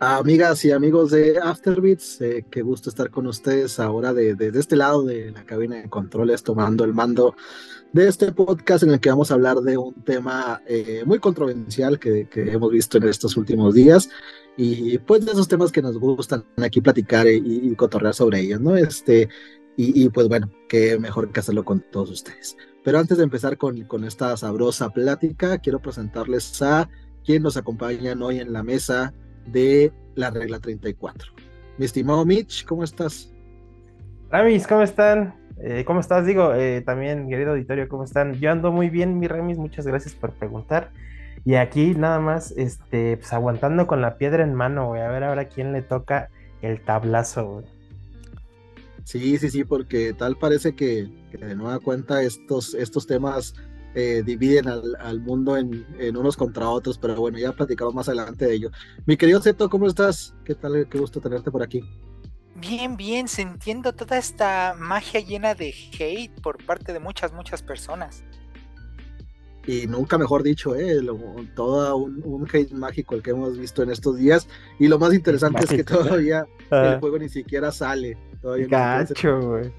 Amigas y amigos de Afterbeats, eh, qué gusto estar con ustedes ahora desde de, este lado de la cabina de controles, tomando el mando de este podcast en el que vamos a hablar de un tema eh, muy controversial que, que, hemos visto en estos últimos días y pues de esos temas que nos gustan aquí platicar y, y cotorrear sobre ellos, ¿no? Este, y, pues bueno, qué mejor que hacerlo con todos ustedes. Pero antes de empezar con, con esta sabrosa plática, quiero presentarles a quien nos acompañan hoy en la mesa de la regla 34. Mi estimado Mitch, ¿cómo estás? Ramis, ¿cómo están? Eh, ¿Cómo estás? Digo, eh, también, querido auditorio, ¿cómo están? Yo ando muy bien, mi Ramis, muchas gracias por preguntar. Y aquí nada más, este, pues aguantando con la piedra en mano, güey. A ver ahora quién le toca el tablazo, güey. Sí, sí, sí, porque tal parece que, que de nueva cuenta estos, estos temas eh, dividen al, al mundo en, en, unos contra otros, pero bueno, ya platicamos más adelante de ello. Mi querido Zeto, ¿cómo estás? ¿Qué tal? Qué gusto tenerte por aquí. Bien, bien, sintiendo toda esta magia llena de hate por parte de muchas, muchas personas. Y nunca mejor dicho, ¿eh? Lo, todo un, un, hate mágico el que hemos visto en estos días. Y lo más interesante es que todavía ah. el juego ni siquiera sale. Todavía Gacho, güey.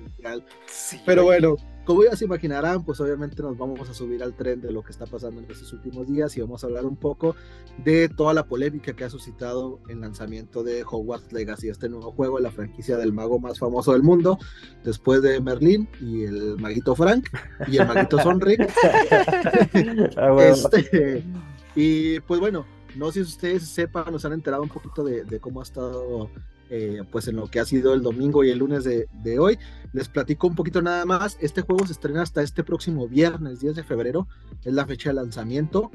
Sí, Pero bueno, como ya se imaginarán, pues obviamente nos vamos a subir al tren de lo que está pasando en estos últimos días y vamos a hablar un poco de toda la polémica que ha suscitado el lanzamiento de Hogwarts Legacy, este nuevo juego, la franquicia del mago más famoso del mundo, después de Merlín y el maguito Frank y el maguito Sonric. ah, bueno. este, y pues bueno, no sé si ustedes sepan, nos han enterado un poquito de, de cómo ha estado eh, pues en lo que ha sido el domingo y el lunes de, de, hoy. Les platico un poquito nada más. Este juego se estrena hasta este próximo viernes, 10 de febrero. Es la fecha de lanzamiento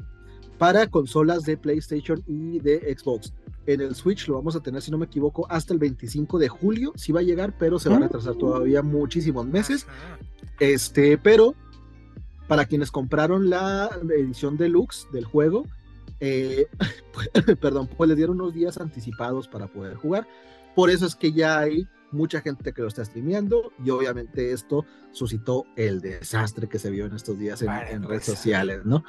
para consolas de PlayStation y de Xbox. En el Switch lo vamos a tener, si no me equivoco, hasta el 25 de julio. Sí va a llegar, pero se va a retrasar todavía muchísimos meses. Este, pero para quienes compraron la edición deluxe del juego, eh, perdón, pues les dieron unos días anticipados para poder jugar. Por eso es que ya hay mucha gente que lo está streameando y obviamente esto suscitó el desastre que se vio en estos días en, en redes sociales, ¿no?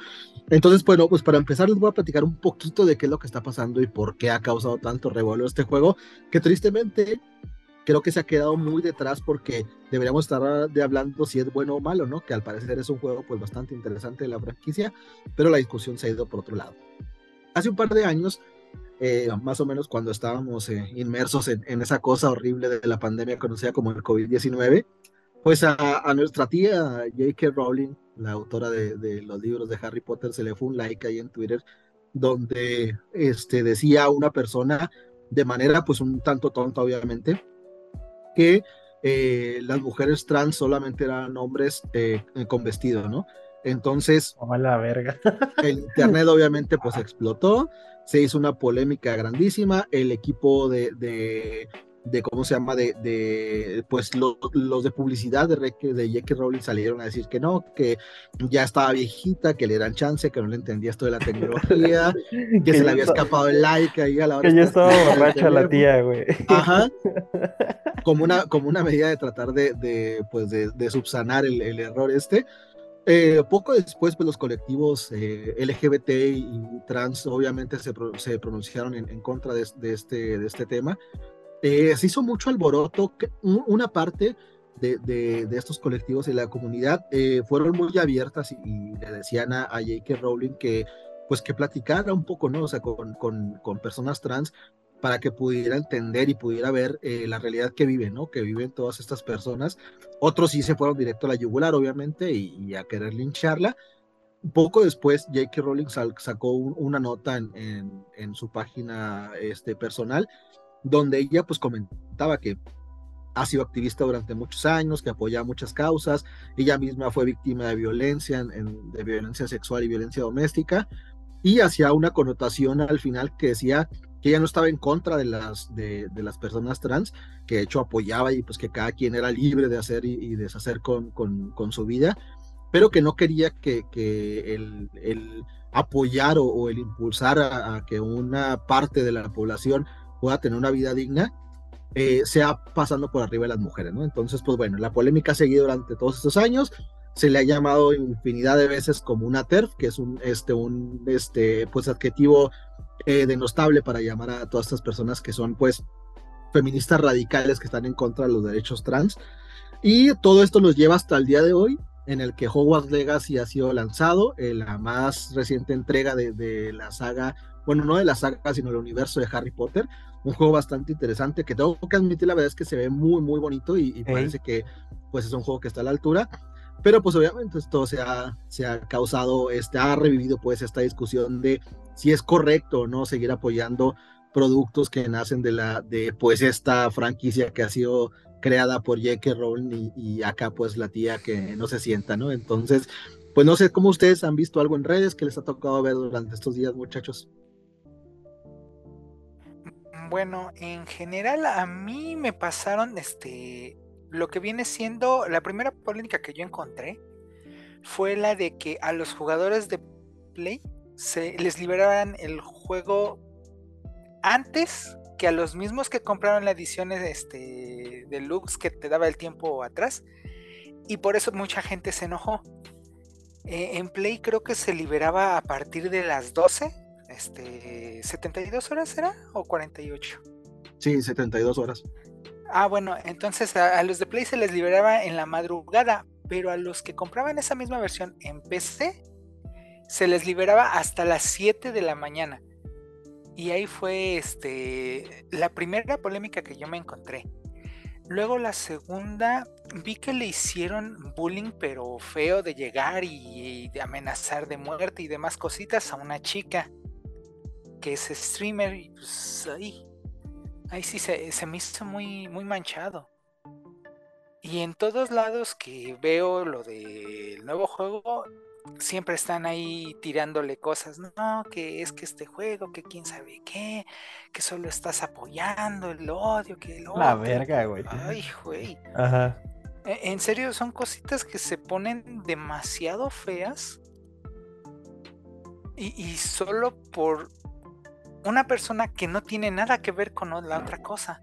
Entonces, bueno, pues para empezar les voy a platicar un poquito de qué es lo que está pasando y por qué ha causado tanto revuelo este juego, que tristemente creo que se ha quedado muy detrás porque deberíamos estar de hablando si es bueno o malo, ¿no? Que al parecer es un juego pues bastante interesante de la franquicia, pero la discusión se ha ido por otro lado. Hace un par de años eh, más o menos cuando estábamos eh, inmersos en, en, esa cosa horrible de la pandemia conocida como el COVID-19, pues a, a, nuestra tía J.K. Rowling, la autora de, de, los libros de Harry Potter, se le fue un like ahí en Twitter donde este, decía una persona de manera pues un tanto tonta obviamente que eh, las mujeres trans solamente eran hombres con vestido, ¿no? Entonces, oh, la verga. el internet obviamente pues explotó, se hizo una polémica grandísima, el equipo de, de, de ¿cómo se llama? De, de pues lo, los de publicidad de, de J.K. Rowling salieron a decir que no, que ya estaba viejita, que le dan chance, que no le entendía esto de la tecnología, que, que se le había escapado el like ahí a la hora. Que ya estaba borracha la tía, güey. Ajá. Como una, como una medida de tratar de, de pues de, de subsanar el, el error este. Eh, poco después, pues los colectivos eh, LGBT y trans obviamente se, pronunciaron en, contra de, este, este tema. Eh, se hizo mucho alboroto, que una parte de, estos colectivos y la comunidad fueron muy abiertas y, le decían a, J.K. Rowling que pues que platicara un poco, ¿no? O sea, con personas trans para que pudiera entender y pudiera ver eh, la realidad que viven, ¿no? Que viven todas estas personas. Otros sí se fueron directo a la yugular, obviamente, y, y a querer lincharla. Poco después, J.K. Rowling sacó un, una nota en, en, en, su página este, personal, donde ella pues comentaba que ha sido activista durante muchos años, que apoya muchas causas, ella misma fue víctima de violencia, en, de violencia sexual y violencia doméstica, y hacía una connotación al final que decía que ella no estaba en contra de las, de, las personas trans, que de hecho apoyaba y pues que cada quien era libre de hacer y, deshacer con, con, con, su vida, pero que no quería que, que el, el, apoyar o, el impulsar a, a, que una parte de la población pueda tener una vida digna, eh, sea pasando por arriba de las mujeres, ¿no? Entonces, pues bueno, la polémica ha seguido durante todos estos años, se le ha llamado infinidad de veces como una TERF, que es un, este, un, este, pues adjetivo eh, denostable para llamar a todas estas personas que son pues feministas radicales que están en contra de los derechos trans. Y todo esto nos lleva hasta el día de hoy, en el que Hogwarts Legacy ha sido lanzado, en la más reciente entrega de, de, la saga, bueno, no de la saga, sino del universo de Harry Potter. Un juego bastante interesante que tengo que admitir, la verdad es que se ve muy, muy bonito y, y parece que pues es un juego que está a la altura. Pero pues obviamente esto se ha, se ha causado, este, ha revivido pues esta discusión de si es correcto o no seguir apoyando productos que nacen de la, de pues esta franquicia que ha sido creada por J.K. Rowling y, y, acá pues la tía que no se sienta, ¿no? Entonces, pues no sé cómo ustedes han visto algo en redes que les ha tocado ver durante estos días, muchachos. Bueno, en general a mí me pasaron este lo que viene siendo la primera polémica que yo encontré fue la de que a los jugadores de Play se les liberaran el juego antes que a los mismos que compraron la edición este, deluxe que te daba el tiempo atrás. Y por eso mucha gente se enojó. Eh, en Play creo que se liberaba a partir de las 12. Este, ¿72 horas era? ¿O 48? Sí, 72 horas. Ah, bueno, entonces a, los de Play se les liberaba en la madrugada, pero a los que compraban esa misma versión en PC se les liberaba hasta las 7 de la mañana. Y ahí fue este la primera polémica que yo me encontré. Luego la segunda, vi que le hicieron bullying, pero feo de llegar y, y de amenazar de muerte y demás cositas a una chica que es streamer. Y pues ahí, ahí sí se, se, me hizo muy, muy manchado. Y en todos lados que veo lo del nuevo juego, siempre están ahí tirándole cosas, no, que es que este juego, que quién sabe qué, que solo estás apoyando el odio, que el odio. La verga, güey. Ay, güey. Ajá. E, En serio, son cositas que se ponen demasiado feas. Y, y solo por una persona que no tiene nada que ver con la otra cosa.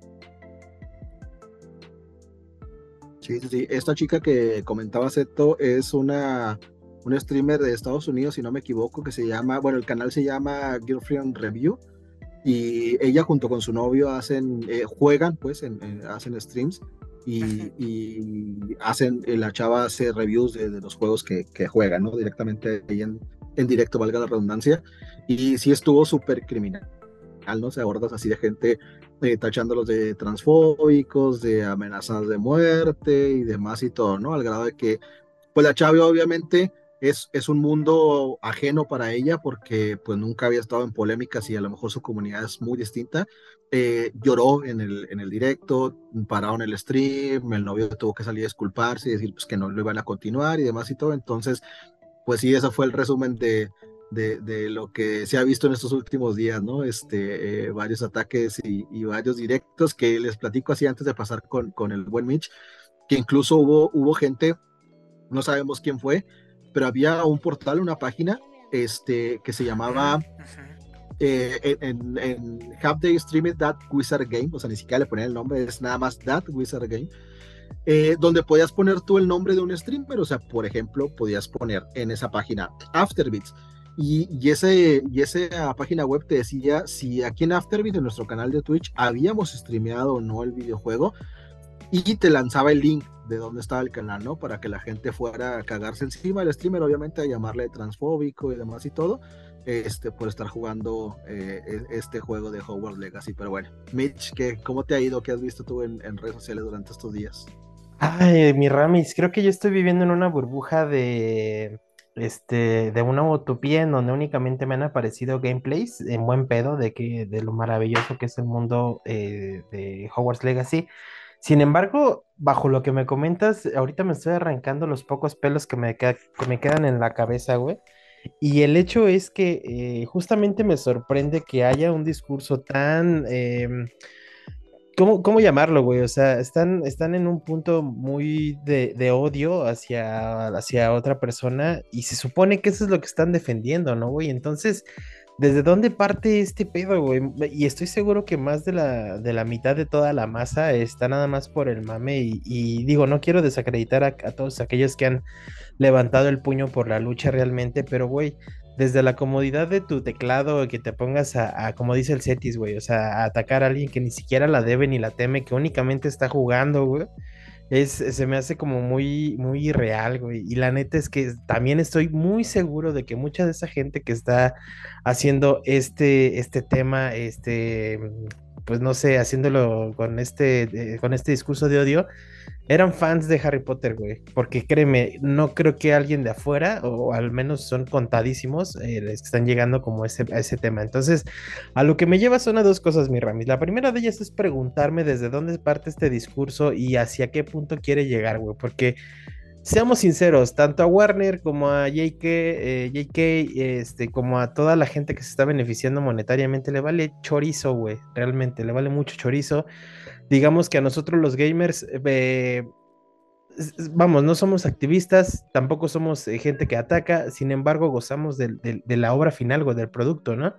Sí, sí, sí. Esta chica que comentaba Seto es una un streamer de Estados Unidos, si no me equivoco, que se llama, bueno, el canal se llama Girlfriend Review y ella junto con su novio hacen, eh, juegan, pues, en, en, hacen streams y, y, hacen, eh, la chava hace reviews de, de los juegos que, que, juegan, ¿no? Directamente ahí en, en directo, valga la redundancia, y sí estuvo súper criminal, ¿no? Se abordas así de gente eh, tachándolos de transfóbicos, de amenazas de muerte y demás y todo, ¿no? Al grado de que, pues la chava obviamente es, es, un mundo ajeno para ella porque pues nunca había estado en polémicas y a lo mejor su comunidad es muy distinta. Eh, lloró en el, en el directo, pararon el stream, el novio tuvo que salir a disculparse y decir pues, que no lo iban a continuar y demás y todo. Entonces, pues sí, ese fue el resumen de, de, de lo que se ha visto en estos últimos días, ¿no? Este, eh, varios ataques y, y, varios directos que les platico así antes de pasar con, con el buen Mitch, que incluso hubo, hubo gente, no sabemos quién fue, pero había un portal, una página este, que se llamaba eh, en, en Have They Streamed That Wizard Game, o sea, ni siquiera le ponían el nombre, es nada más That Wizard Game, eh, donde podías poner tú el nombre de un streamer, o sea, por ejemplo, podías poner en esa página Afterbeats. Y, ese, y esa página web te decía si aquí en Afterbeat, en nuestro canal de Twitch, habíamos streameado o no el videojuego y te lanzaba el link de dónde estaba el canal, ¿no? Para que la gente fuera a cagarse encima del streamer, obviamente a llamarle transfóbico y demás y todo, este, por estar jugando eh, este juego de Hogwarts Legacy. Pero bueno, Mitch, ¿qué, ¿cómo te ha ido? ¿Qué has visto tú en, en redes sociales durante estos días? Ay, mi Ramis, creo que yo estoy viviendo en una burbuja de este de una utopía en donde únicamente me han aparecido gameplays en buen pedo de que de lo maravilloso que es el mundo eh, de Hogwarts Legacy. Sin embargo, bajo lo que me comentas, ahorita me estoy arrancando los pocos pelos que me, que me quedan en la cabeza, güey. Y el hecho es que eh, justamente me sorprende que haya un discurso tan... Eh, ¿cómo, ¿cómo, llamarlo, güey? O sea, están, están en un punto muy de, de, odio hacia, hacia otra persona y se supone que eso es lo que están defendiendo, ¿no, güey? Entonces ¿Desde dónde parte este pedo, güey? Y estoy seguro que más de la, de la mitad de toda la masa está nada más por el mame. Y, digo, no quiero desacreditar a, todos aquellos que han levantado el puño por la lucha realmente, pero, güey, desde la comodidad de tu teclado, que te pongas a, como dice el Cetis, güey, o sea, a atacar a alguien que ni siquiera la debe ni la teme, que únicamente está jugando, güey. Es, se me hace como muy, muy irreal, güey. Y la neta es que también estoy muy seguro de que mucha de esa gente que está haciendo este, este tema, este, pues no sé, haciéndolo con este, eh, con este discurso de odio, eran fans de Harry Potter, güey. Porque créeme, no creo que alguien de afuera, o al menos son contadísimos, eh, les están llegando como ese, a ese tema. Entonces, a lo que me lleva son a dos cosas, mi Ramis. La primera de ellas es preguntarme desde dónde parte este discurso y hacia qué punto quiere llegar, güey. Porque seamos sinceros, tanto a Warner como a JK, eh, JK este, como a toda la gente que se está beneficiando monetariamente, le vale chorizo, güey, realmente, le vale mucho chorizo. Digamos que a nosotros los gamers, eh, vamos, no somos activistas, tampoco somos eh, gente que ataca, sin embargo, gozamos de, la obra final o del producto, ¿no?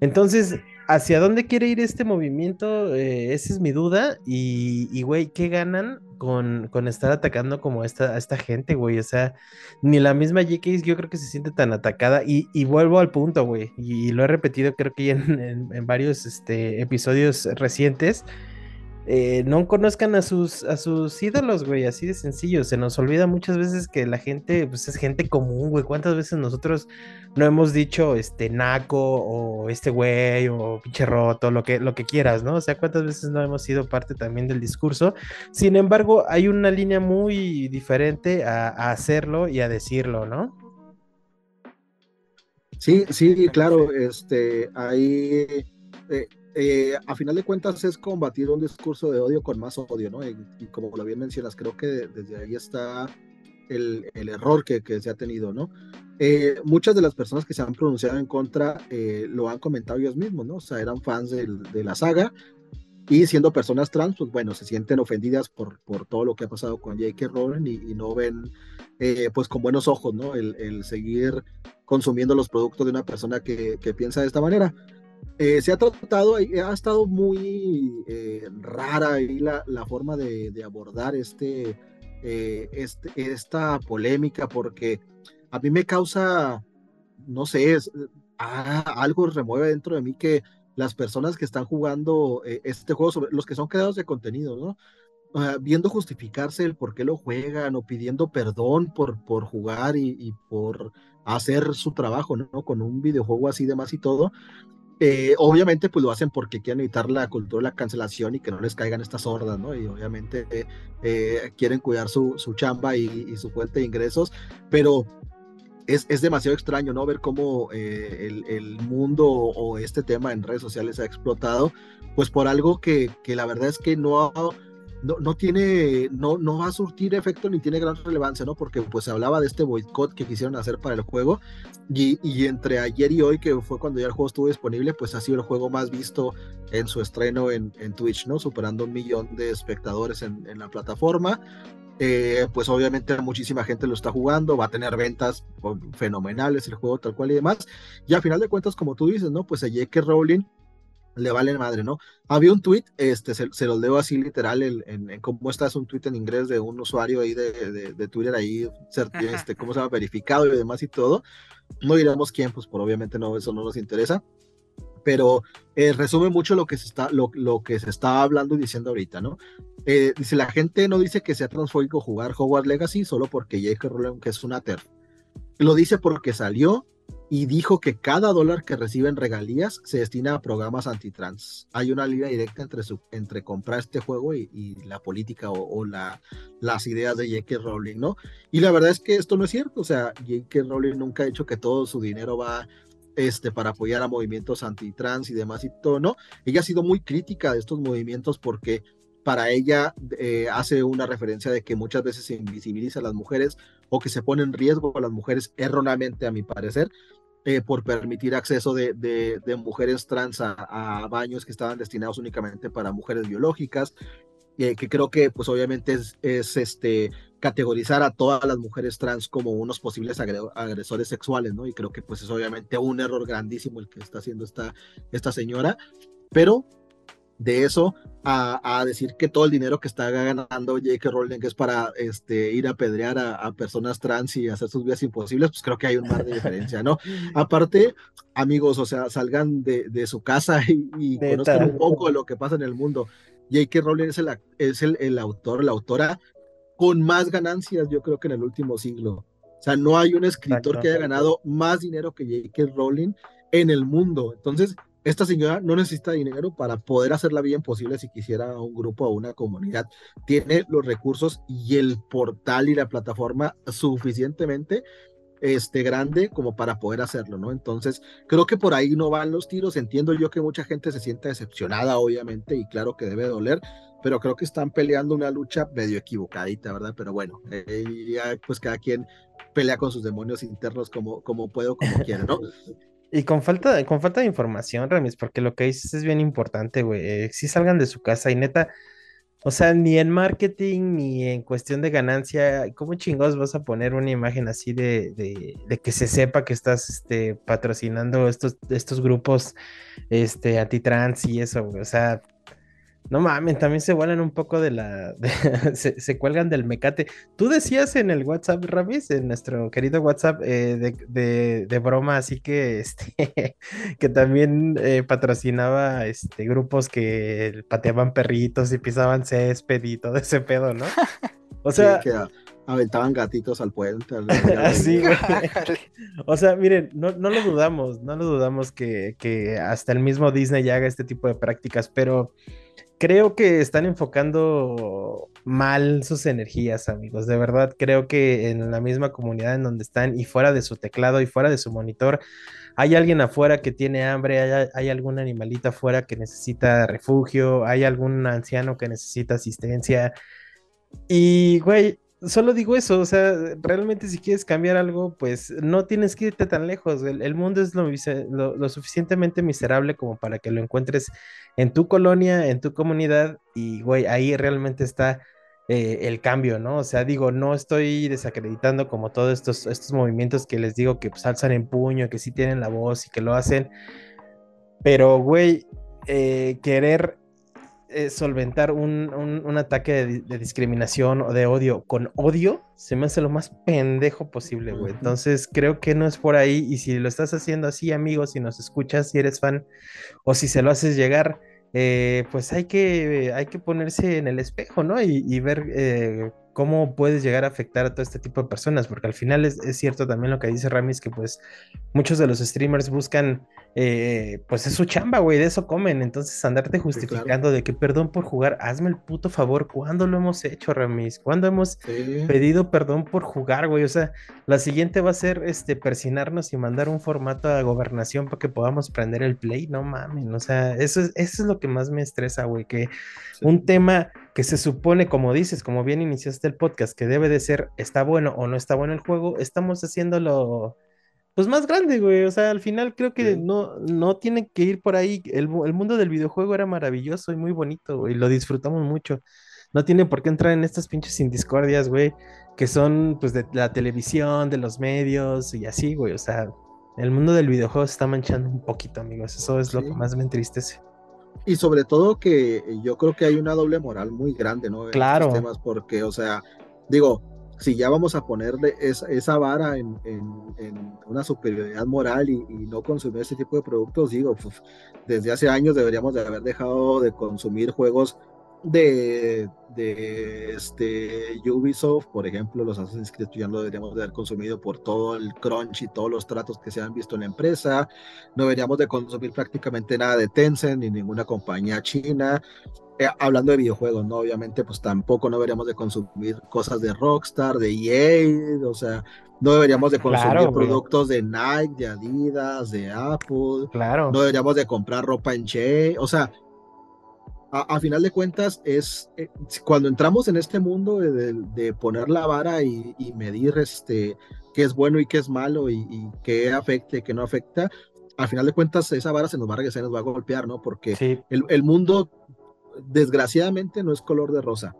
Entonces, ¿hacia dónde quiere ir este movimiento? esa es mi duda. Y, güey, ¿qué ganan con, estar atacando como esta, a esta gente, güey. O sea, ni la misma JK yo creo que se siente tan atacada. Y, vuelvo al punto, güey. Y, lo he repetido creo que en, en, varios este, episodios recientes. Eh, no conozcan a sus, a sus ídolos, güey, así de sencillo. Se nos olvida muchas veces que la gente, pues es gente común, güey. ¿Cuántas veces nosotros no hemos dicho este naco o este güey o pinche roto, lo que, lo que quieras, ¿no? O sea, cuántas veces no hemos sido parte también del discurso. Sin embargo, hay una línea muy diferente a, hacerlo y a decirlo, ¿no? Sí, sí, claro, este, ahí eh, eh, a final de cuentas es combatir un discurso de odio con más odio, ¿no? Y, como lo bien mencionas, creo que desde ahí está el, error que, se ha tenido, ¿no? Eh, muchas de las personas que se han pronunciado en contra eh, lo han comentado ellos mismos, ¿no? O sea, eran fans de la saga y siendo personas trans, pues bueno, se sienten ofendidas por, por todo lo que ha pasado con J.K. Rowling y, no ven pues con buenos ojos, ¿no? El, seguir consumiendo los productos de una persona que, que piensa de esta manera. Eh, se ha tratado, ha estado muy eh, rara ahí la, la forma de, abordar este, eh, este, esta polémica, porque a mí me causa, no sé, ah, algo remueve dentro de mí que las personas que están jugando este juego, sobre, los que son creados de contenido, ¿no? Ah, viendo justificarse el por qué lo juegan o pidiendo perdón por, por jugar y, por hacer su trabajo, ¿no? Con un videojuego así demás y todo, eh, obviamente, pues lo hacen porque quieren evitar la cultura de la cancelación y que no les caigan estas hordas, ¿no? Y obviamente eh, quieren cuidar su, su chamba y, su fuente de ingresos, pero es, es demasiado extraño, ¿no? Ver cómo eh, el, el, mundo o este tema en redes sociales ha explotado, pues por algo que, que la verdad es que no ha no, no tiene, no, no va a surtir efecto ni tiene gran relevancia, ¿no? Porque pues se hablaba de este boicot que quisieron hacer para el juego y, y, entre ayer y hoy, que fue cuando ya el juego estuvo disponible, pues ha sido el juego más visto en su estreno en, en Twitch, ¿no? Superando un millón de espectadores en, la plataforma. Eh, pues obviamente muchísima gente lo está jugando, va a tener ventas fenomenales el juego tal cual y demás. Y a final de cuentas, como tú dices, ¿no? Pues a J.K. Rowling le vale madre, ¿no? Había un tweet, este, se, se los leo así literal, en, en, cómo un tweet en inglés de un usuario ahí de, de, Twitter ahí, este, cómo se llama, verificado y demás y todo. No diremos quién, pues por obviamente no, eso no nos interesa, pero eh, resume mucho lo que se está, lo, lo, que se está hablando y diciendo ahorita, ¿no? Eh, dice, la gente no dice que sea transfóbico jugar Hogwarts Legacy solo porque J.K. Rowling que es una TERF. Lo dice porque salió y dijo que cada dólar que reciben regalías se destina a programas antitrans. Hay una línea directa entre, su, entre comprar este juego y, la política o, la, las ideas de J.K. Rowling, ¿no? Y la verdad es que esto no es cierto, o sea, J.K. Rowling nunca ha dicho que todo su dinero va este, para apoyar a movimientos antitrans y demás y todo, ¿no? Ella ha sido muy crítica de estos movimientos porque para ella eh, hace una referencia de que muchas veces se invisibiliza a las mujeres o que se pone en riesgo a las mujeres erróneamente, a mi parecer, eh, por permitir acceso de, de, mujeres trans a, baños que estaban destinados únicamente para mujeres biológicas, eh, que creo que pues obviamente es, es, este, categorizar a todas las mujeres trans como unos posibles agresores sexuales, ¿no? Y creo que pues es obviamente un error grandísimo el que está haciendo esta, esta señora, pero de eso a, decir que todo el dinero que está ganando J.K. Rowling es para este, ir a pedrear a, personas trans y hacer sus vidas imposibles, pues creo que hay un mar de diferencia, ¿no? Aparte, amigos, o sea, salgan de, su casa y, conozcan un poco de lo que pasa en el mundo. J.K. Rowling es, el, es el, el autor, la autora con más ganancias, yo creo que en el último siglo. O sea, no hay un escritor que haya ganado más dinero que J.K. Rowling en el mundo. Entonces, esta señora no necesita dinero para poder hacerla bien posible si quisiera un grupo o una comunidad. Tiene los recursos y el portal y la plataforma suficientemente este, grande como para poder hacerlo, ¿no? Entonces, creo que por ahí no van los tiros. Entiendo yo que mucha gente se sienta decepcionada, obviamente, y claro que debe doler, pero creo que están peleando una lucha medio equivocadita, ¿verdad? Pero bueno, eh, ya pues cada quien pelea con sus demonios internos como, como puede o como quiere, ¿no? Y con falta, con falta de información, Ramis, porque lo que dices es bien importante, güey. Eh, si salgan de su casa y neta, o sea, ni en marketing ni en cuestión de ganancia, ¿cómo chingados vas a poner una imagen así de, de, que se sepa que estás este, patrocinando estos, estos grupos este, antitrans y eso, güey? O sea, no mames, también se vuelan un poco de la. se, cuelgan del mecate. Tú decías en el WhatsApp, Ramis, en nuestro querido WhatsApp, eh, de, broma, así que este que también eh, patrocinaba este grupos que pateaban perritos y pisaban césped y todo ese pedo, ¿no? O sea. que aventaban gatitos al puente. Así, güey. o sea, miren, no, no, lo dudamos, no lo dudamos que, que hasta el mismo Disney ya haga este tipo de prácticas, pero creo que están enfocando mal sus energías, amigos. De verdad, creo que en la misma comunidad en donde están y fuera de su teclado y fuera de su monitor, hay alguien afuera que tiene hambre, hay, algún animalito afuera que necesita refugio, hay algún anciano que necesita asistencia. Y, güey, solo digo eso, o sea, realmente si quieres cambiar algo, pues no tienes que irte tan lejos. El, mundo es lo, suficientemente miserable como para que lo encuentres en tu colonia, en tu comunidad, y güey, ahí realmente está eh, el cambio, ¿no? O sea, digo, no estoy desacreditando como todos estos, estos movimientos que les digo que pues, alzan en puño, que sí tienen la voz y que lo hacen, pero güey, eh, querer eh, solventar un, ataque de, discriminación o de odio con odio, se me hace lo más pendejo posible, güey. Entonces creo que no es por ahí. Y si lo estás haciendo así, amigos, si nos escuchas, si eres fan, o si se lo haces llegar, eh, pues hay que, hay que ponerse en el espejo, ¿no? Y, ver eh, cómo puedes llegar a afectar a todo este tipo de personas, porque al final es, es cierto también lo que dice Ramis, que pues muchos de los streamers buscan eh, pues es su chamba, güey, de eso comen. Entonces, andarte justificando de que perdón por jugar, hazme el puto favor. ¿Cuándo lo hemos hecho, Ramis? ¿Cuándo hemos pedido perdón por jugar, güey? O sea, la siguiente va a ser este persinarnos y mandar un formato a gobernación para que podamos prender el play. No mames, o sea, eso es, eso es lo que más me estresa, güey, que un tema que se supone, como dices, como bien iniciaste el podcast, que debe de ser, está bueno o no está bueno el juego, estamos haciéndolo pues más grande, güey. O sea, al final creo que no, no tiene que ir por ahí. El, mundo del videojuego era maravilloso y muy bonito, güey. Lo disfrutamos mucho. No tiene por qué entrar en estas pinches indiscordias, güey, que son pues de la televisión, de los medios y así, güey. O sea, el mundo del videojuego se está manchando un poquito, amigos. Eso es lo que más me entristece. Y sobre todo que yo creo que hay una doble moral muy grande, ¿no? claro. temas porque, o sea, digo, si ya vamos a ponerle esa, vara en, una superioridad moral y, no consumir este tipo de productos, digo, pues, desde hace años deberíamos de haber dejado de consumir juegos de, de este Ubisoft, por ejemplo, los Assassin's Creed ya no deberíamos de haber consumido por todo el crunch y todos los tratos que se han visto en la empresa, no deberíamos de consumir prácticamente nada de Tencent ni ninguna compañía china, eh, hablando de videojuegos, ¿no? Obviamente, pues tampoco no deberíamos de consumir cosas de Rockstar, de EA, o sea, no deberíamos de consumir productos de Nike, de Adidas, de Apple, claro. no deberíamos de comprar ropa en Che, o sea, a, final de cuentas es eh, cuando entramos en este mundo de, poner la vara y, medir este qué es bueno y qué es malo y, qué afecta y qué no afecta, al final de cuentas esa vara se nos va a regresar, nos va a golpear, ¿no? Porque el, el, mundo desgraciadamente no es color de rosa.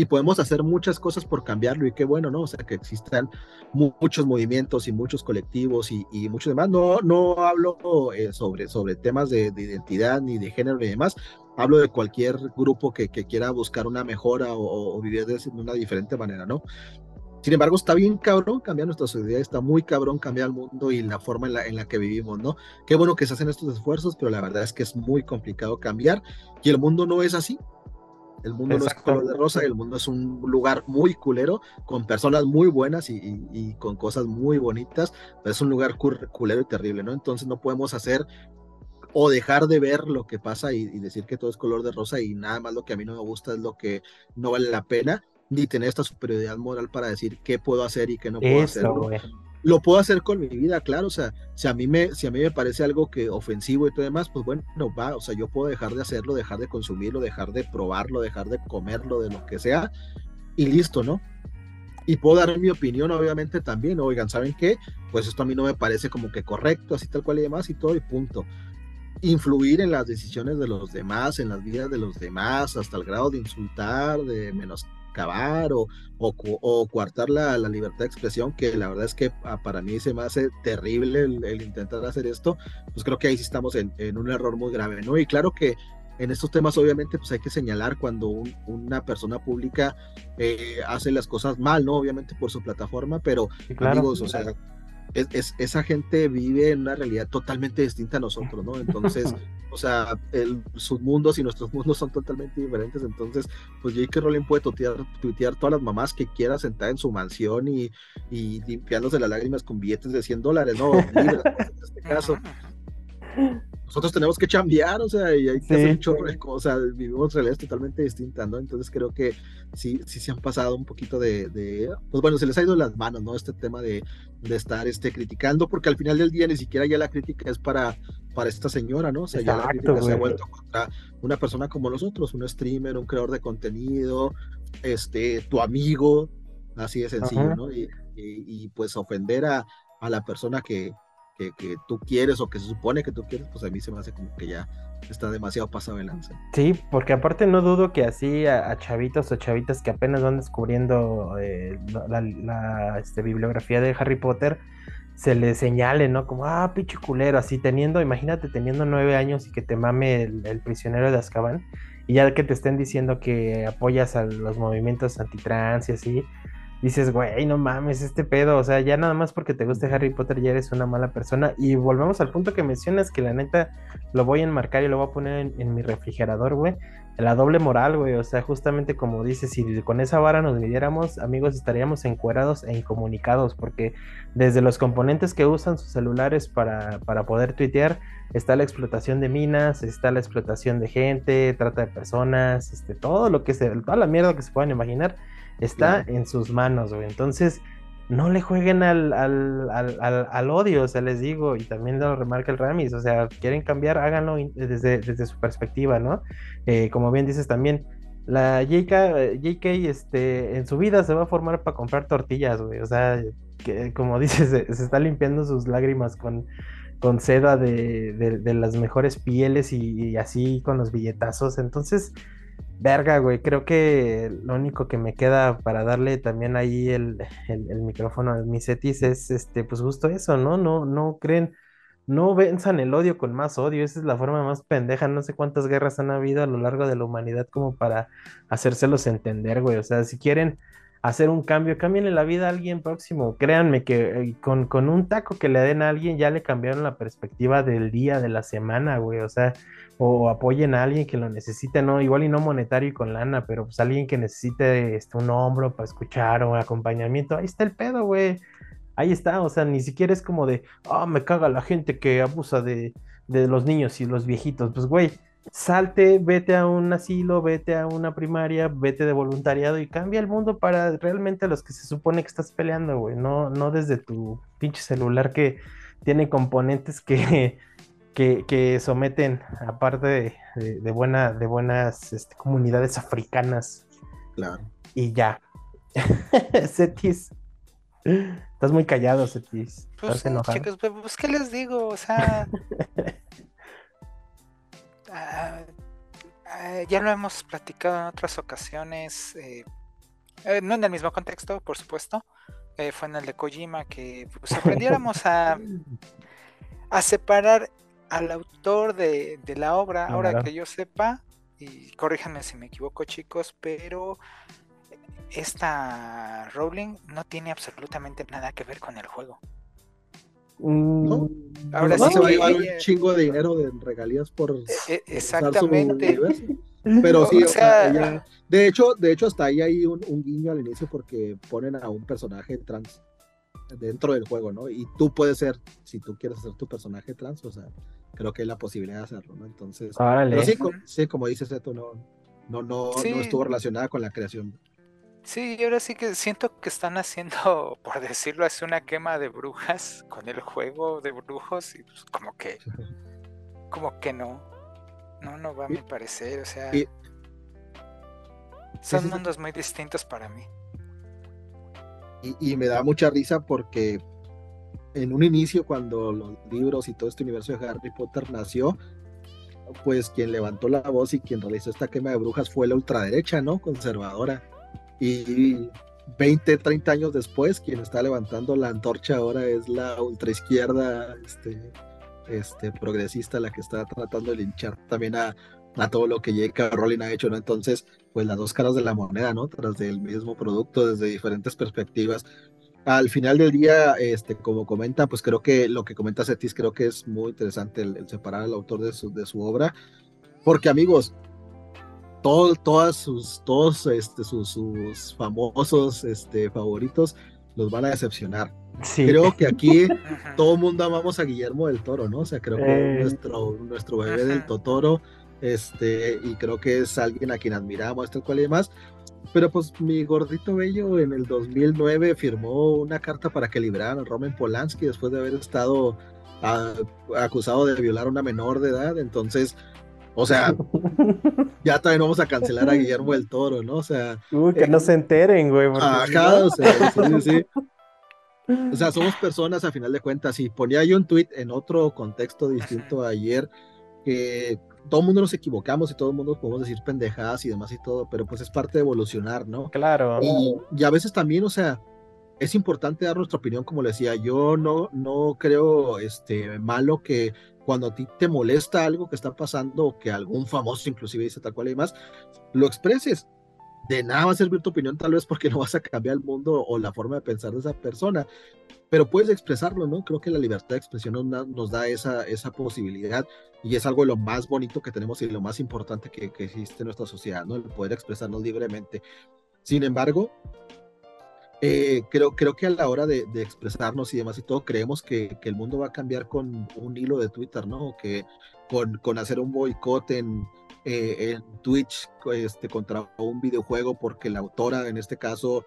Y podemos hacer muchas cosas por cambiarlo y qué bueno, ¿no? O sea, que existan muchos movimientos y muchos colectivos y, y muchos demás. No, no hablo eh, sobre, sobre temas de, identidad ni de género y demás. Hablo de cualquier grupo que, que quiera buscar una mejora o, o vivir de una diferente manera, ¿no? Sin embargo, está bien cabrón cambiar nuestra sociedad, está muy cabrón cambiar el mundo y la forma en la, en la que vivimos, ¿no? Qué bueno que se hacen estos esfuerzos, pero la verdad es que es muy complicado cambiar y el mundo no es así. El mundo no es color de rosa, el mundo es un lugar muy culero, con personas muy buenas y, con cosas muy bonitas, pero es un lugar culero y terrible, ¿no? Entonces no podemos hacer o dejar de ver lo que pasa y, decir que todo es color de rosa y nada más lo que a mí no me gusta es lo que no vale la pena ni tener esta superioridad moral para decir qué puedo hacer y qué no puedo hacer. Lo puedo hacer con mi vida, claro, o sea, si a mí me, si a mí me parece algo que ofensivo y todo demás, pues bueno, no va, o sea, yo puedo dejar de hacerlo, dejar de consumirlo, dejar de probarlo, dejar de comerlo, de lo que sea, y listo, ¿no? Y puedo dar mi opinión, obviamente, también, oigan, ¿saben qué? Pues esto a mí no me parece como que correcto, así tal cual y demás, y todo, y punto influir en las decisiones de los demás, en las vidas de los demás, hasta el grado de insultar, de menos acabar o, o, coartar la, la, libertad de expresión, que la verdad es que ah, para mí se me hace terrible el, intentar hacer esto, pues creo que ahí sí estamos en, en, un error muy grave, ¿no? Y claro que en estos temas obviamente pues hay que señalar cuando una persona pública eh, hace las cosas mal, ¿no? Obviamente por su plataforma, pero amigos, o sea, es, esa gente vive en una realidad totalmente distinta a nosotros, ¿no? Entonces, o sea, el, sus mundos y nuestros mundos son totalmente diferentes. Entonces, pues J.K. Rowling puede tuitear, tuitear, todas las mamás que quiera sentada en su mansión y, y limpiándose las lágrimas con billetes de 100 dólares, ¿no? en este caso nosotros tenemos que cambiar, o sea, y hay que hacer un chorro de cosas, vivimos realidades totalmente distintas, ¿no? Entonces creo que sí, sí se han pasado un poquito de, pues bueno, se les ha ido las manos, ¿no? Este tema de, de, estar este, criticando, porque al final del día ni siquiera ya la crítica es para, para esta señora, ¿no? O sea, ya la crítica se ha vuelto contra una persona como nosotros, un streamer, un creador de contenido, este, tu amigo, así de sencillo, ¿no? Y, y, y, pues ofender a, a la persona que, que, tú quieres o que se supone que tú quieres, pues a mí se me hace como que ya está demasiado pasado el lance. Sí, porque aparte no dudo que así a, chavitos o chavitas que apenas van descubriendo eh, la, este, bibliografía de Harry Potter, se les señale, ¿no? Como, ah, pinche culero, así teniendo, imagínate teniendo nueve años y que te mame el, el prisionero de Azkaban, y ya que te estén diciendo que apoyas a los movimientos antitrans y así, dices, güey, no mames, este pedo, o sea, ya nada más porque te guste Harry Potter ya eres una mala persona. Y volvemos al punto que mencionas, que la neta lo voy a enmarcar y lo voy a poner en, mi refrigerador, güey. La doble moral, güey, o sea, justamente como dices, si con esa vara nos midiéramos, amigos, estaríamos encuerados e incomunicados, porque desde los componentes que usan sus celulares para, para poder tuitear, está la explotación de minas, está la explotación de gente, trata de personas, este, todo lo que se, toda la mierda que se puedan imaginar está en sus manos, güey. Entonces, no le jueguen al, al, al, al, odio, o sea, les digo, y también lo remarca el Ramis, o sea, quieren cambiar, háganlo desde, desde su perspectiva, ¿no? Eh, como bien dices también, la JK, JK este, en su vida se va a formar para comprar tortillas, güey, o sea, que, como dices, se, está limpiando sus lágrimas con, con seda de, de, las mejores pieles y, y así con los billetazos, entonces Verga, güey, creo que lo único que me queda para darle también ahí el, micrófono a mis setis es este, pues justo eso, ¿no? No, no creen, no venzan el odio con más odio, esa es la forma más pendeja, no sé cuántas guerras han habido a lo largo de la humanidad como para hacérselos entender, güey, o sea, si quieren hacer un cambio, cambien la vida a alguien próximo, créanme que eh, con, con un taco que le den a alguien ya le cambiaron la perspectiva del día, de la semana, güey, o sea, o apoyen a alguien que lo necesite, no, igual y no monetario y con lana, pero pues alguien que necesite este, un hombro para escuchar o acompañamiento, ahí está el pedo, güey. Ahí está, o sea, ni siquiera es como de, ah, me caga la gente que abusa de, de los niños y los viejitos. Pues, güey, salte, vete a un asilo, vete a una primaria, vete de voluntariado y cambia el mundo para realmente los que se supone que estás peleando, güey. No, no desde tu pinche celular que tiene componentes que que, someten, aparte de, buena, de buenas este, comunidades africanas. Claro. Y ya. Cetis. Estás muy callado, Cetis. Pues, chicos, pues, ¿qué les digo? O sea. Ah, ah, ya lo hemos platicado en otras ocasiones. Eh, Eh, no en el mismo contexto, por supuesto. Eh, fue en el de Kojima que pues, aprendiéramos a, a separar al autor de, la obra. Ahora que yo sepa, y corríjanme si me equivoco, chicos, pero esta Rowling no tiene absolutamente nada que ver con el juego. ¿No? Ahora sí se va a llevar un chingo de dinero de regalías por e, e, exactamente. Pero sí, o sea, de hecho, de hecho hasta ahí hay un, guiño al inicio porque ponen a un personaje trans dentro del juego, ¿no? Y tú puedes ser, si tú quieres hacer tu personaje trans, o sea, creo que hay la posibilidad de hacerlo, ¿no? Entonces, sí, como dices, esto no, no, no, no estuvo relacionada con la creación. Sí, y ahora sí que siento que están haciendo, por decirlo así, una quema de brujas con el juego de brujos y pues como que, como que no, no, no va a mi parecer, o sea, son mundos muy distintos para mí. Y, y, me da mucha risa porque en un inicio, cuando los libros y todo este universo de Harry Potter nació, pues quien levantó la voz y quien realizó esta quema de brujas fue la ultraderecha, ¿no? Conservadora y 20, 30 años después, quien está levantando la antorcha ahora es la ultraizquierda este, este, progresista, la que está tratando de linchar también a, a todo lo que J.K. Rowling ha hecho, ¿no? Entonces, pues las dos caras de la moneda, ¿no? Tras del mismo producto, desde diferentes perspectivas. Al final del día, este, como comenta, pues creo que lo que comenta Cetis, creo que es muy interesante el, el separar al autor de su, de su obra, porque amigos, todas sus, todos este, sus, sus, famosos este, favoritos los van a decepcionar. Creo que aquí todo el mundo amamos a Guillermo del Toro, ¿no? O sea, creo que eh. nuestro, nuestro bebé del Totoro, este, y creo que es alguien a quien admiramos, tal cual y demás. Pero pues mi gordito bello en el 2009 firmó una carta para que liberaran a Roman Polanski después de haber estado ah, acusado de violar a una menor de edad. Entonces, o sea, ya también vamos a cancelar a Guillermo del Toro, ¿no? O sea. que no se enteren, güey. Ajá, o sea, sí, sí. O sea, somos personas a final de cuentas. Y ponía yo un tweet en otro contexto distinto ayer que todo el mundo nos equivocamos y todo el mundo podemos decir pendejadas y demás y todo, pero pues es parte de evolucionar, ¿no? Claro. Y, y a veces también, o sea, es importante dar nuestra opinión, como le decía, yo no, no creo este, malo que cuando a ti te molesta algo que está pasando o que algún famoso inclusive dice tal cual y demás, lo expreses. De nada va a servir tu opinión tal vez porque no vas a cambiar el mundo o la forma de pensar de esa persona, pero puedes expresarlo, ¿no? Creo que la libertad de expresión nos da, esa, esa posibilidad y es algo de lo más bonito que tenemos y lo más importante que, que existe en nuestra sociedad, ¿no? El poder expresarnos libremente. Sin embargo, eh, creo, creo que a la hora de, expresarnos y demás y todo, creemos que, el mundo va a cambiar con un hilo de Twitter, ¿no? Que con, hacer un boicot en, eh, en Twitch este, contra un videojuego porque la autora, en este caso,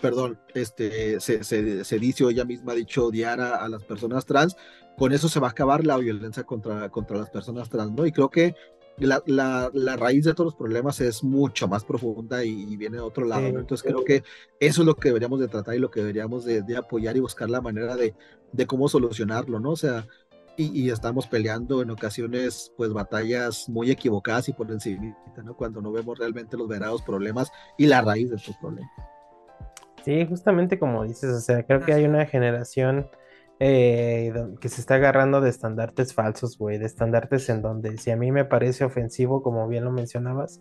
perdón, este, se dice o ella misma ha dicho odiar a, a, las personas trans, con eso se va a acabar la violencia contra, contra las personas trans, ¿no? Y creo que la, la, la, raíz de todos los problemas es mucho más profunda y, viene de otro lado. Entonces creo que eso es lo que deberíamos de tratar y lo que deberíamos de, de apoyar y buscar la manera de, de, cómo solucionarlo, ¿no? O sea, y, y, estamos peleando en ocasiones pues batallas muy equivocadas y por encima, ¿no? Cuando no vemos realmente los verdaderos problemas y la raíz de estos problemas. Sí, justamente como dices, o sea, creo que hay una generación eh, que se está agarrando de estandartes falsos, güey, de estandartes en donde si a mí me parece ofensivo, como bien lo mencionabas,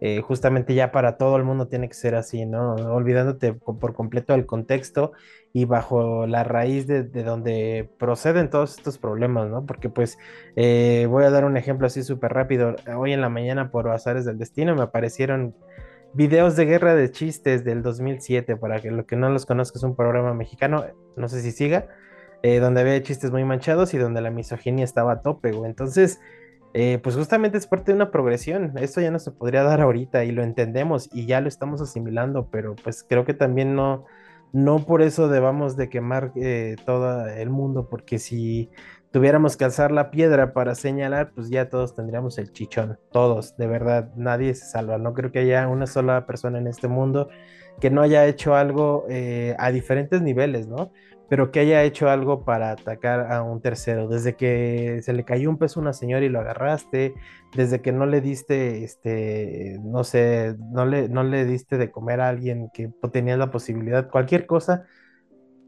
eh, justamente ya para todo el mundo tiene que ser así, ¿no? Olvidándote por completo del contexto y bajo la raíz de, donde proceden todos estos problemas, ¿no? Porque pues eh, voy a dar un ejemplo así súper rápido. Hoy en la mañana por azares del destino me aparecieron videos de guerra de chistes del 2007, para que lo que no los conozca es un programa mexicano, no sé si siga, eh, donde había chistes muy manchados y donde la misoginia estaba a tope, güey. Entonces, eh, pues justamente es parte de una progresión. Esto ya no se podría dar ahorita y lo entendemos y ya lo estamos asimilando, pero pues creo que también no, no por eso debamos de quemar eh, todo el mundo, porque si tuviéramos que alzar la piedra para señalar, pues ya todos tendríamos el chichón, todos, de verdad, nadie se salva. No creo que haya una sola persona en este mundo que no haya hecho algo a diferentes niveles, ¿no? Pero que haya hecho algo para atacar a un tercero, desde que se le cayó un peso a una señora y lo agarraste, desde que no le diste, este, no sé, no le, no le diste de comer a alguien que tenía la posibilidad, cualquier cosa,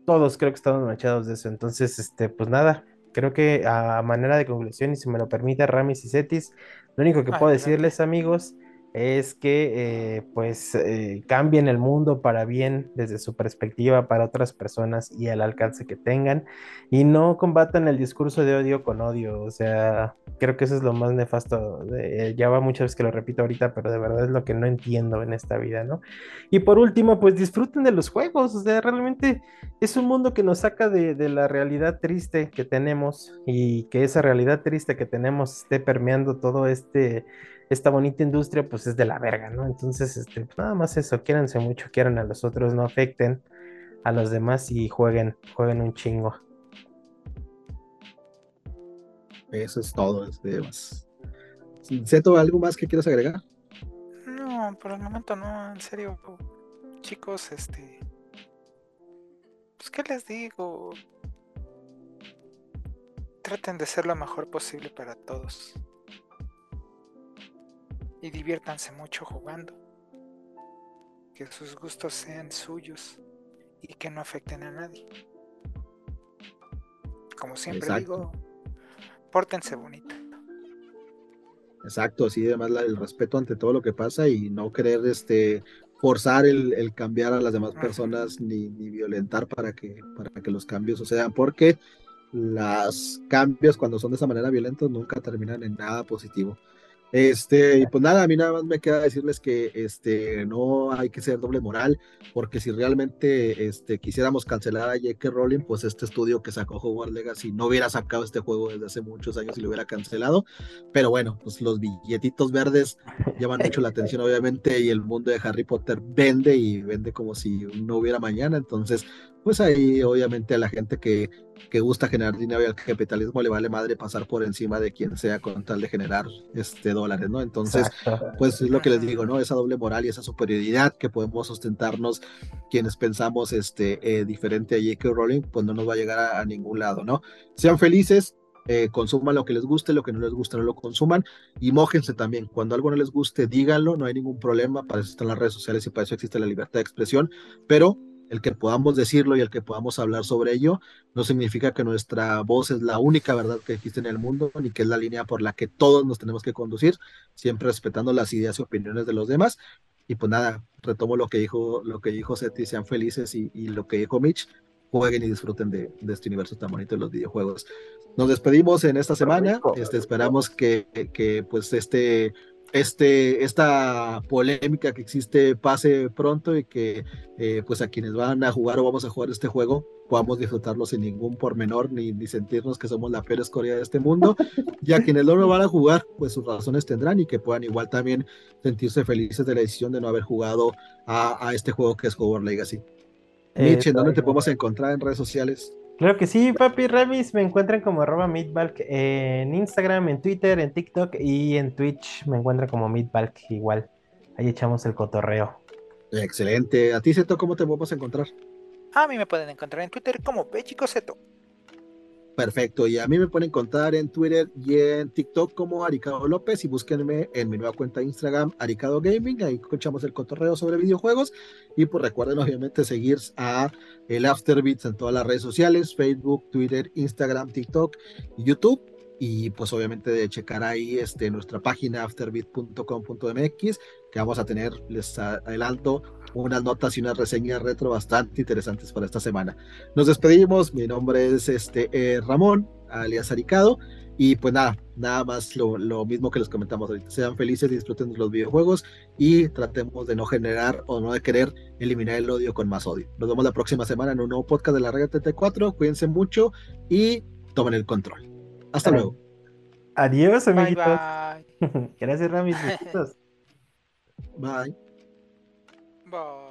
todos creo que estamos manchados de eso. Entonces, este, pues nada, creo que a manera de conclusión, y si me lo permite Ramis y Cetis, lo único que puedo decirles, amigos, es que eh, pues eh, cambien el mundo para bien desde su perspectiva para otras personas y el alcance que tengan y no combatan el discurso de odio con odio, o sea, creo que eso es lo más nefasto, ya va muchas veces que lo repito ahorita, pero de verdad es lo que no entiendo en esta vida, ¿no? Y por último, pues disfruten de los juegos, o sea, realmente es un mundo que nos saca de, de la realidad triste que tenemos y que esa realidad triste que tenemos esté permeando todo este esta bonita industria pues es de la verga, ¿no? Entonces, este, pues, nada más eso, quiéranse mucho, quieran a los otros, no afecten a los demás y jueguen, jueguen un chingo. Eso es todo, este, más. ¿Seto, algo más que quieras agregar? No, por el momento no, en serio, chicos, este, pues qué les digo, traten de ser lo mejor posible para todos y diviértanse mucho jugando. Que sus gustos sean suyos y que no afecten a nadie. Como siempre digo, pórtense bonito. Exacto, así además el respeto ante todo lo que pasa y no querer este forzar el, cambiar a las demás personas ni, ni, violentar para que, para que los cambios sucedan, porque los cambios cuando son de esa manera violentos nunca terminan en nada positivo. Este, y pues nada, a mí nada más me queda decirles que este, no hay que ser doble moral, porque si realmente este, quisiéramos cancelar a J.K. Rowling, pues este estudio que sacó Hogwarts Legacy no hubiera sacado este juego desde hace muchos años y lo hubiera cancelado. Pero bueno, pues los billetitos verdes llaman mucho la atención, obviamente, y el mundo de Harry Potter vende y vende como si no hubiera mañana. Entonces, pues ahí obviamente a la gente que, que gusta generar dinero y al capitalismo le vale madre pasar por encima de quien sea con tal de generar este dólares, ¿no? Entonces, pues es lo que les digo, ¿no? Esa doble moral y esa superioridad que podemos sustentarnos quienes pensamos este eh, diferente a J.K. Rowling, pues no nos va a llegar a, ningún lado, ¿no? Sean felices, eh, consuman lo que les guste, lo que no les guste no lo consuman y mójense también. Cuando algo no les guste, díganlo, no hay ningún problema, para eso están las redes sociales y para eso existe la libertad de expresión, pero el que podamos decirlo y el que podamos hablar sobre ello, no significa que nuestra voz es la única verdad que existe en el mundo, ni que es la línea por la que todos nos tenemos que conducir, siempre respetando las ideas y opiniones de los demás. Y pues nada, retomo lo que dijo, lo que dijo Seti, sean felices y, lo que dijo Mitch, jueguen y disfruten de, este universo tan bonito de los videojuegos. Nos despedimos en esta semana, este, esperamos que, que pues este este, esta polémica que existe pase pronto y que eh, pues a quienes van a jugar o vamos a jugar este juego podamos disfrutarlo sin ningún pormenor ni, ni sentirnos que somos la peor escoria de este mundo. Y a quienes no lo van a jugar, pues sus razones tendrán y que puedan igual también sentirse felices de la decisión de no haber jugado a, a este juego que es Hogwarts Legacy. Eh, Mitch, ¿en dónde te podemos encontrar en redes sociales? Claro que sí, papi Remis, me encuentran como arroba Meatbalk en Instagram, en Twitter, en TikTok y en Twitch me encuentran como Meatbalk igual. Ahí echamos el cotorreo. Excelente. ¿A ti, Seto, cómo te podemos encontrar? A mí me pueden encontrar en Twitter como Pechico Seto. Perfecto, y a mí me pueden encontrar en Twitter y en TikTok como Aricado López y búsquenme en mi nueva cuenta de Instagram, Aricado Gaming, ahí escuchamos el cotorreo sobre videojuegos y pues recuerden obviamente seguir a el Afterbeats en todas las redes sociales, Facebook, Twitter, Instagram, TikTok y YouTube y pues obviamente de checar ahí este, nuestra página afterbeat.com.mx que vamos a tener, les adelanto, unas notas y unas reseñas retro bastante interesantes para esta semana. Nos despedimos, mi nombre es este, eh, Ramón, alias Aricado, y pues nada, nada más lo, lo, mismo que les comentamos ahorita. Sean felices, disfruten de los videojuegos y tratemos de no generar o no de querer eliminar el odio con más odio. Nos vemos la próxima semana en un nuevo podcast de la Regla TT4. Cuídense mucho y tomen el control. Hasta luego. Adiós, amiguitos. Gracias, Ramis. bye. Bye.